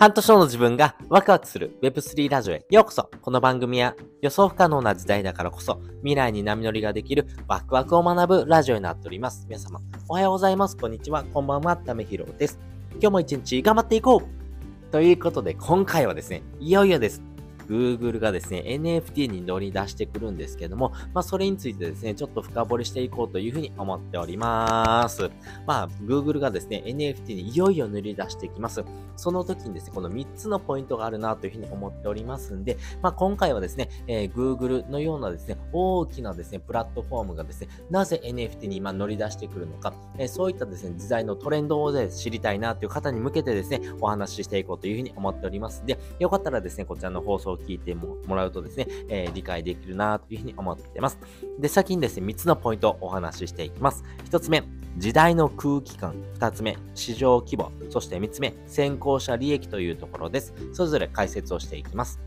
半年後の自分がワクワクする Web3 ラジオへようこそこの番組は予想不可能な時代だからこそ未来に波乗りができるワクワクを学ぶラジオになっております。皆様、おはようございます。こんにちは。こんばんは。ためひろです。今日も一日頑張っていこうということで、今回はですね、いよいよです。Google がですね、NFT に乗り出してくるんですけども、まあ、それについてですね、ちょっと深掘りしていこうというふうに思っております。まあ、Google がですね、NFT にいよいよ塗り出してきます。その時にですね、この3つのポイントがあるなというふうに思っておりますんで、まあ、今回はですね、えー、Google のようなですね、大きなですね、プラットフォームがですね、なぜ NFT に今乗り出してくるのか、えー、そういったですね、時代のトレンドをで知りたいなという方に向けてですね、お話ししていこうというふうに思っておりますんで、よかったらですね、こちらの放送聞いてもらうとですね、えー、理解できるなというふうに思っています。で、先にですね、3つのポイントをお話ししていきます。1つ目、時代の空気感。2つ目、市場規模。そして3つ目、先行者利益というところです。それぞれ解説をしていきます。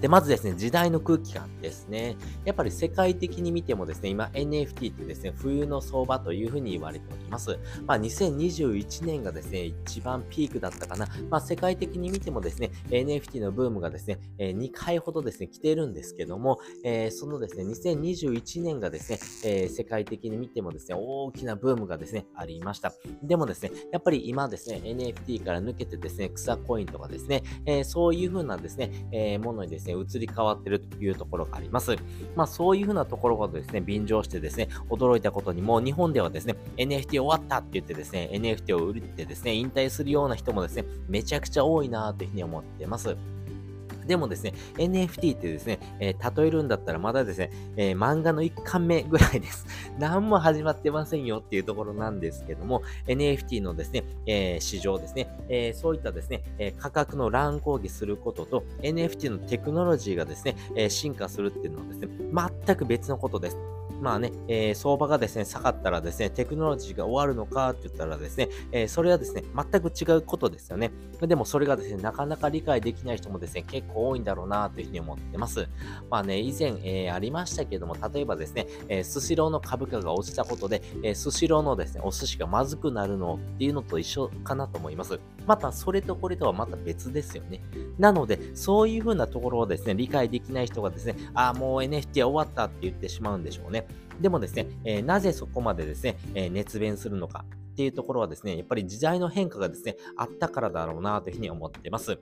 で、まずですね、時代の空気感ですね。やっぱり世界的に見てもですね、今 NFT ってですね、冬の相場というふうに言われております。まあ、2021年がですね、一番ピークだったかな。まあ、世界的に見てもですね、NFT のブームがですね、え2回ほどですね、来てるんですけども、えー、そのですね、2021年がですね、えー、世界的に見てもですね、大きなブームがですね、ありました。でもですね、やっぱり今ですね、NFT から抜けてですね、草コインとかですね、えー、そういう風なですね、えものにですね、ですね、移り変わってるというところがあります。まあそういうふうなところがですね、便乗してですね、驚いたことにも、日本ではですね、NFT 終わったって言ってですね、NFT を売ってですね、引退するような人もですね、めちゃくちゃ多いなというふうに思ってます。でもですね、NFT ってですね、えー、例えるんだったらまだですね、えー、漫画の1巻目ぐらいです。何も始まってませんよっていうところなんですけども、NFT のですね、えー、市場ですね、えそういったですね、え価格の乱高下することと、NFT のテクノロジーがですね、え進化するっていうのはですね、全く別のことです。まあね、えー、相場がですね、下がったらですね、テクノロジーが終わるのかって言ったらですね、えー、それはですね、全く違うことですよね。でもそれがですね、なかなか理解できない人もですね、結構多いんだろうなというふうに思ってます。まあね、以前、えー、ありましたけども、例えばですね、え、スシローの株価が落ちたことで、え、スシローのですね、お寿司がまずくなるのっていうのと一緒かなと思います。また、それとこれとはまた別ですよね。なので、そういうふうなところをですね、理解できない人がですね、ああ、もう NFT は終わったって言ってしまうんでしょうね。でもですね、えー、なぜそこまでですね、えー、熱弁するのかっていうところはですね、やっぱり時代の変化がですね、あったからだろうなというふうに思っています。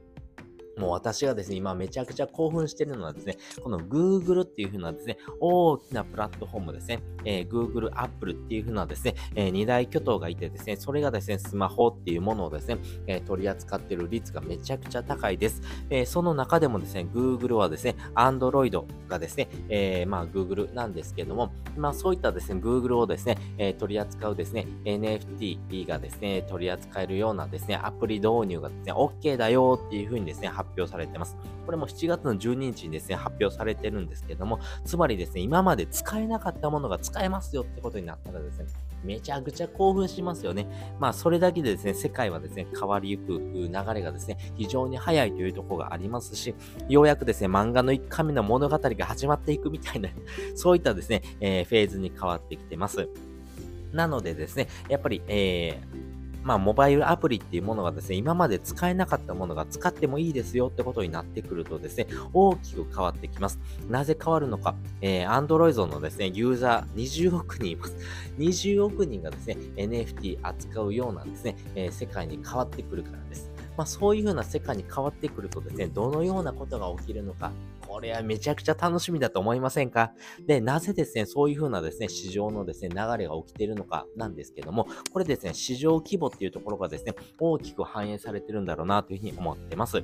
もう私がですね、今めちゃくちゃ興奮してるのはですね、この Google っていう風なですね、大きなプラットフォームですね、えー、Google、Apple っていう風なですね、えー、二大巨頭がいてですね、それがですね、スマホっていうものをですね、えー、取り扱ってる率がめちゃくちゃ高いです。えー、その中でもですね、Google はですね、Android がですね、えー、まあ Google なんですけども、まあそういったですね、Google をですね、えー、取り扱うですね、NFT がですね、取り扱えるようなですね、アプリ導入がですね、OK だよっていう風にですね、発表されてます。これも7月の12日にですね、発表されてるんですけども、つまりですね、今まで使えなかったものが使えますよってことになったらですね、めちゃくちゃ興奮しますよね。まあ、それだけでですね、世界はですね、変わりゆく流れがですね、非常に早いというところがありますし、ようやくですね、漫画の1回目の物語が始まっていくみたいな、そういったですね、えー、フェーズに変わってきてます。なのでですね、やっぱり、えー、まあ、モバイルアプリっていうものがですね、今まで使えなかったものが使ってもいいですよってことになってくるとですね、大きく変わってきます。なぜ変わるのか、えー、Android のですね、ユーザー20億人います。20億人がですね、NFT 扱うようなですね、えー、世界に変わってくるからです。まあ、そういう風な世界に変わってくるとですね、どのようなことが起きるのか、これはめちゃくちゃ楽しみだと思いませんか？で、なぜですね、そういうふうなですね、市場のですね、流れが起きているのかなんですけども、これですね、市場規模っていうところがですね、大きく反映されてるんだろうなというふうに思ってます。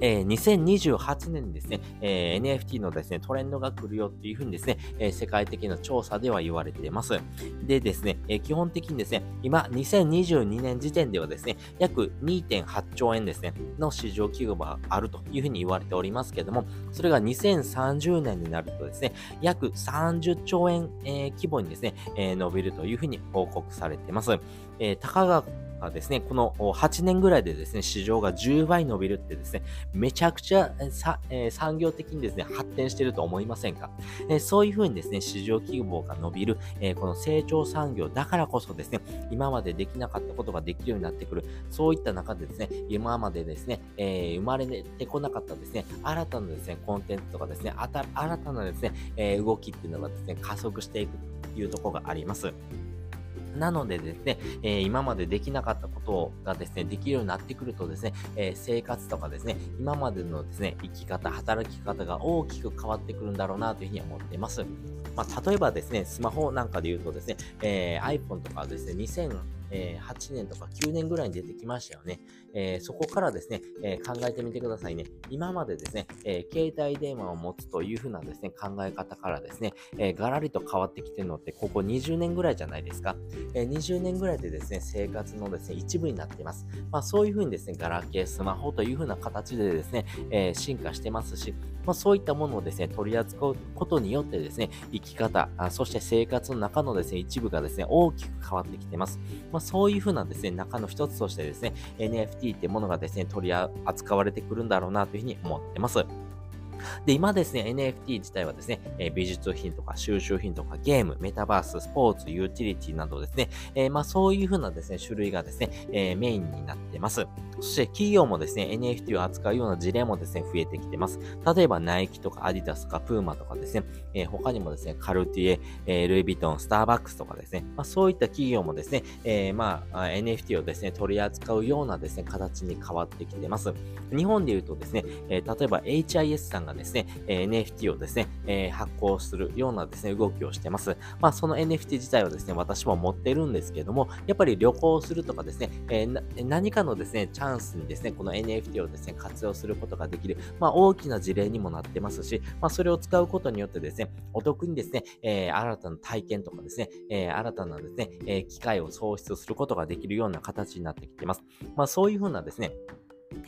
えー、2028年にですね、えー、NFT のですね、トレンドが来るよっていうふうにですね、えー、世界的な調査では言われています。でですね、え基本的にですね、今、2022年時点ではですね、約2.8兆円ですね、の市場規模があるというふうに言われておりますけれども、それが2030年になるとですね、約30兆円、え規模にですね、え伸びるというふうに報告されています。えたかががですね、この8年ぐらいでですね、市場が10倍伸びるってですね、めちゃくちゃ、えー、産業的にですね、発展してると思いませんか、えー、そういうふうにですね、市場規模が伸びる、えー、この成長産業だからこそですね、今までできなかったことができるようになってくる、そういった中でですね、今までですね、え生まれてこなかったですね、新たなですね、コンテンツとかですね、新たなですね、え動きっていうのがですね、加速していくというところがあります。なのでですね、えー、今までできなかったことがですね、できるようになってくるとですね、えー、生活とかですね、今までのですね、生き方、働き方が大きく変わってくるんだろうなというふうに思っています。まあ、例えばですね、スマホなんかで言うとですね、えー、iPhone とかですね、2000え、8年とか9年ぐらいに出てきましたよね。え、そこからですね、え、考えてみてくださいね。今までですね、え携帯電話を持つというふうなですね、考え方からですね、えガラリと変わってきてるのって、ここ20年ぐらいじゃないですか。え20年ぐらいでですね、生活のですね、一部になっています。まあそういうふうにですね、ガラケー、スマホというふうな形でですね、え進化してますし、まあ、そういったものをですね、取り扱うことによってですね、生き方、そして生活の中のですね、一部がですね、大きく変わってきてます。まあ、そういうふうなですね、中の一つとしてですね、NFT ってものがですね、取り扱われてくるんだろうなというふうに思ってます。で、今ですね、NFT 自体はですね、え美術品とか収集品とかゲーム、メタバース、スポーツ、ユーティリティなどですね、えー、まあそういうふうなですね、種類がですね、えー、メインになってます。そして企業もですね、NFT を扱うような事例もですね、増えてきてます。例えばナイキとかアディダスとかプーマとかですね、えー、他にもですね、カルティエ、えルイ・ヴィトン、スターバックスとかですね、まあそういった企業もですね、えまあ NFT をですね、取り扱うようなですね、形に変わってきてます。日本で言うとですね、え例えば HIS さんがですね、え NFT をですね、え発行するようなですね、動きをしてます。まあ、その NFT 自体はですね、私も持ってるんですけども、やっぱり旅行するとかですね、え、何かのですね、ンスにですね、この NFT をですね、活用することができる、まあ、大きな事例にもなってますし、まあ、それを使うことによってですね、お得にですね、えー、新たな体験とかですね、えー、新たなですね、え機会を創出することができるような形になってきてます。まあ、そういうふうなですね、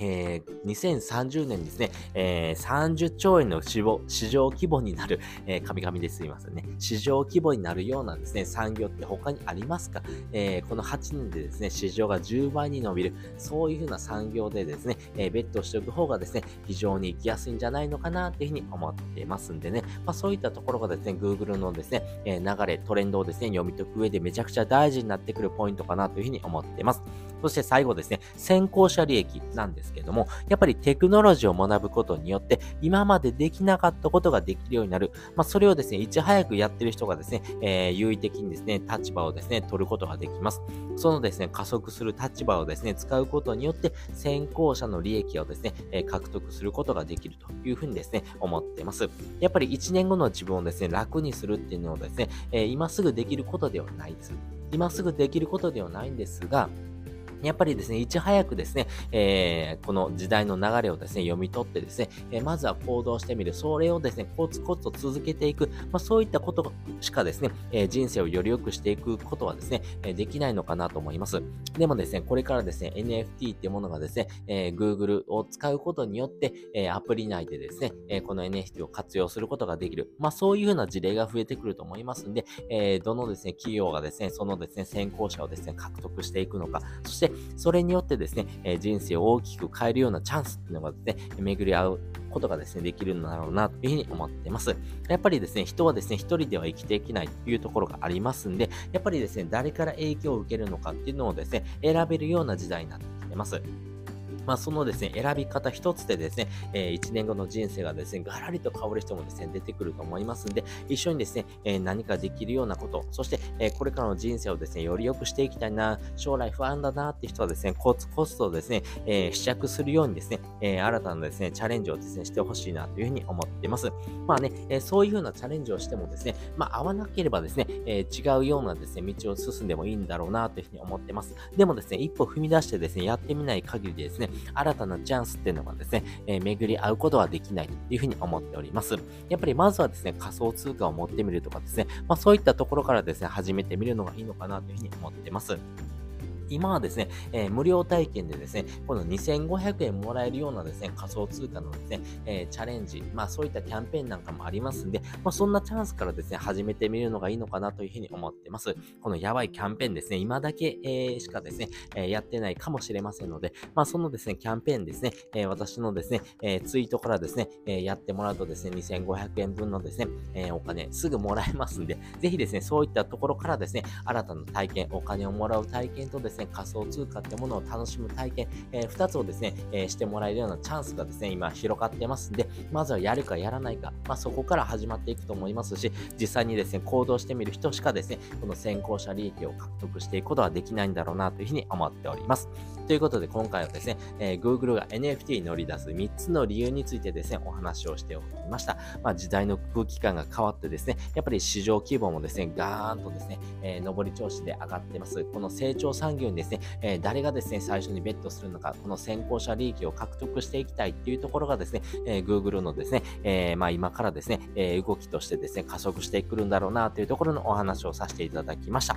えー、2030年ですね、えー、30兆円の市場規模になる、えー、神々ですいませんね。市場規模になるようなですね、産業って他にありますか、えー、この8年でですね、市場が10倍に伸びる、そういうふうな産業でですね、えー、ベットしておく方がですね、非常に行きやすいんじゃないのかなっていうふうに思ってますんでね、まあそういったところがですね、Google のですね、えー、流れ、トレンドをですね、読み解く上でめちゃくちゃ大事になってくるポイントかなというふうに思っています。そして最後ですね、先行者利益なんです。けども、やっぱりテクノロジーを学ぶことによって、今までできなかったことができるようになる。まあ、それをですね、いち早くやってる人がですね、えー、優位的にですね、立場をですね、取ることができます。そのですね、加速する立場をですね、使うことによって、先行者の利益をですね、えー、獲得することができるというふうにですね、思っています。やっぱり1年後の自分をですね、楽にするっていうのはですね、えー、今すぐできることではないです。今すぐできることではないんですが、やっぱりですね、いち早くですね、えー、この時代の流れをですね、読み取ってですね、えー、まずは行動してみる。それをですね、コツコツと続けていく。まあ、そういったことしかですね、えー、人生をより良くしていくことはですね、えできないのかなと思います。でもですね、これからですね、NFT っていうものがですね、え Google を使うことによって、えアプリ内でですね、えこの NFT を活用することができる。まあ、そういうような事例が増えてくると思いますんで、えどのですね、企業がですね、そのですね、先行者をですね、獲得していくのか、そしてそれによってですね、え人生を大きく変えるようなチャンスっていうのがですね、巡り合うことがですね、できるんだろうなというふうに思っています。やっぱりですね、人はですね、一人では生きていけないというところがありますんで、やっぱりですね、誰から影響を受けるのかっていうのをですね、選べるような時代になってきてます。まあ、そのですね、選び方一つでですね、えー、1年後の人生がですね、ガラリと変わる人もですね、出てくると思いますんで、一緒にですね、えー、何かできるようなこと、そして、えー、これからの人生をですね、より良くしていきたいな、将来不安だなって人はですね、コツコツとですね、えー、試着するようにですね、えー、新たなですね、チャレンジをですね、してほしいなというふうに思っています。まあね、えー、そういうふうなチャレンジをしてもですね、まあ合わなければですね、えー、違うようなですね、道を進んでもいいんだろうなというふうに思ってます。でもですね、一歩踏み出してですね、やってみない限りですね、ね新たなチャンスっていうのがですね、えー、巡り合うことはできないというふうに思っております。やっぱりまずはですね、仮想通貨を持ってみるとかですね、まあそういったところからですね、始めてみるのがいいのかなというふうに思ってます。今はですね、えー、無料体験でですね、この2500円もらえるようなですね、仮想通貨のですね、えー、チャレンジ、まあそういったキャンペーンなんかもありますんで、まあそんなチャンスからですね、始めてみるのがいいのかなというふうに思ってます。このやばいキャンペーンですね、今だけ、えー、しかですね、えやってないかもしれませんので、まあそのですね、キャンペーンですね、え私のですね、えツイートからですね、えやってもらうとですね、2500円分のですね、えお金すぐもらえますんで、ぜひですね、そういったところからですね、新たな体験、お金をもらう体験とですね、仮想通貨ってものを楽しむ体験、えー、2つをですね、えー、してもらえるようなチャンスがですね、今広がってますんで、まずはやるかやらないか、まあ、そこから始まっていくと思いますし、実際にですね、行動してみる人しかですね、この先行者利益を獲得していくことはできないんだろうなというふうに思っております。ということで、今回はですね、えー、Google が NFT に乗り出す3つの理由についてですね、お話をしておりました。まあ、時代の空気感が変わってですね、やっぱり市場規模もですね、ガーンとですね、えー、上り調子で上がってます。この成長産業にですね、えー、誰がですね、最初にベットするのか、この先行者利益を獲得していきたいっていうところがですね、えー、Google のですね、えー、まあ今からですね、え、動きとしてですね、加速してくるんだろうなというところのお話をさせていただきました。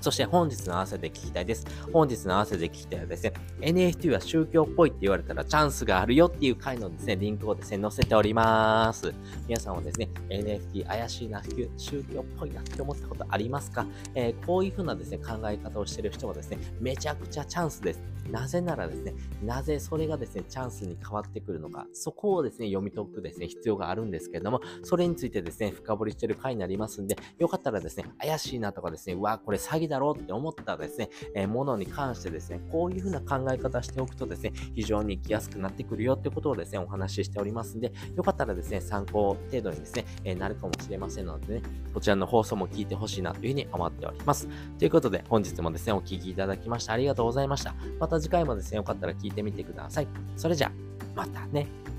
そして本日の合わせて聞きたいです。本日の合わせて聞きたいはですね、NFT は宗教っぽいって言われたらチャンスがあるよっていう回のですね、リンクをですね、載せております。皆さんはですね、NFT 怪しいな、宗教っぽいなって思ったことありますか、えー、こういう風なですね、考え方をしてる人はですね、めちゃくちゃチャンスです。なぜならですね、なぜそれがですね、チャンスに変わってくるのか、そこをですね、読み解くですね、必要があるんですけれども、それについてですね、深掘りしてる回になりますんで、よかったらですね、怪しいなとかですね、うわ、これ詐欺だろうって思ったですね、えー、ものに関してですね、こういうふうな考え方しておくとですね、非常に生きやすくなってくるよってことをですね、お話ししておりますんで、よかったらですね、参考程度にですね、えー、なるかもしれませんのでね、こちらの放送も聞いてほしいなというふうに思っております。ということで、本日もですね、お聴きいただきましてありがとうございました。また次回もですね、よかったら聞いてみてください。それじゃあ、またね。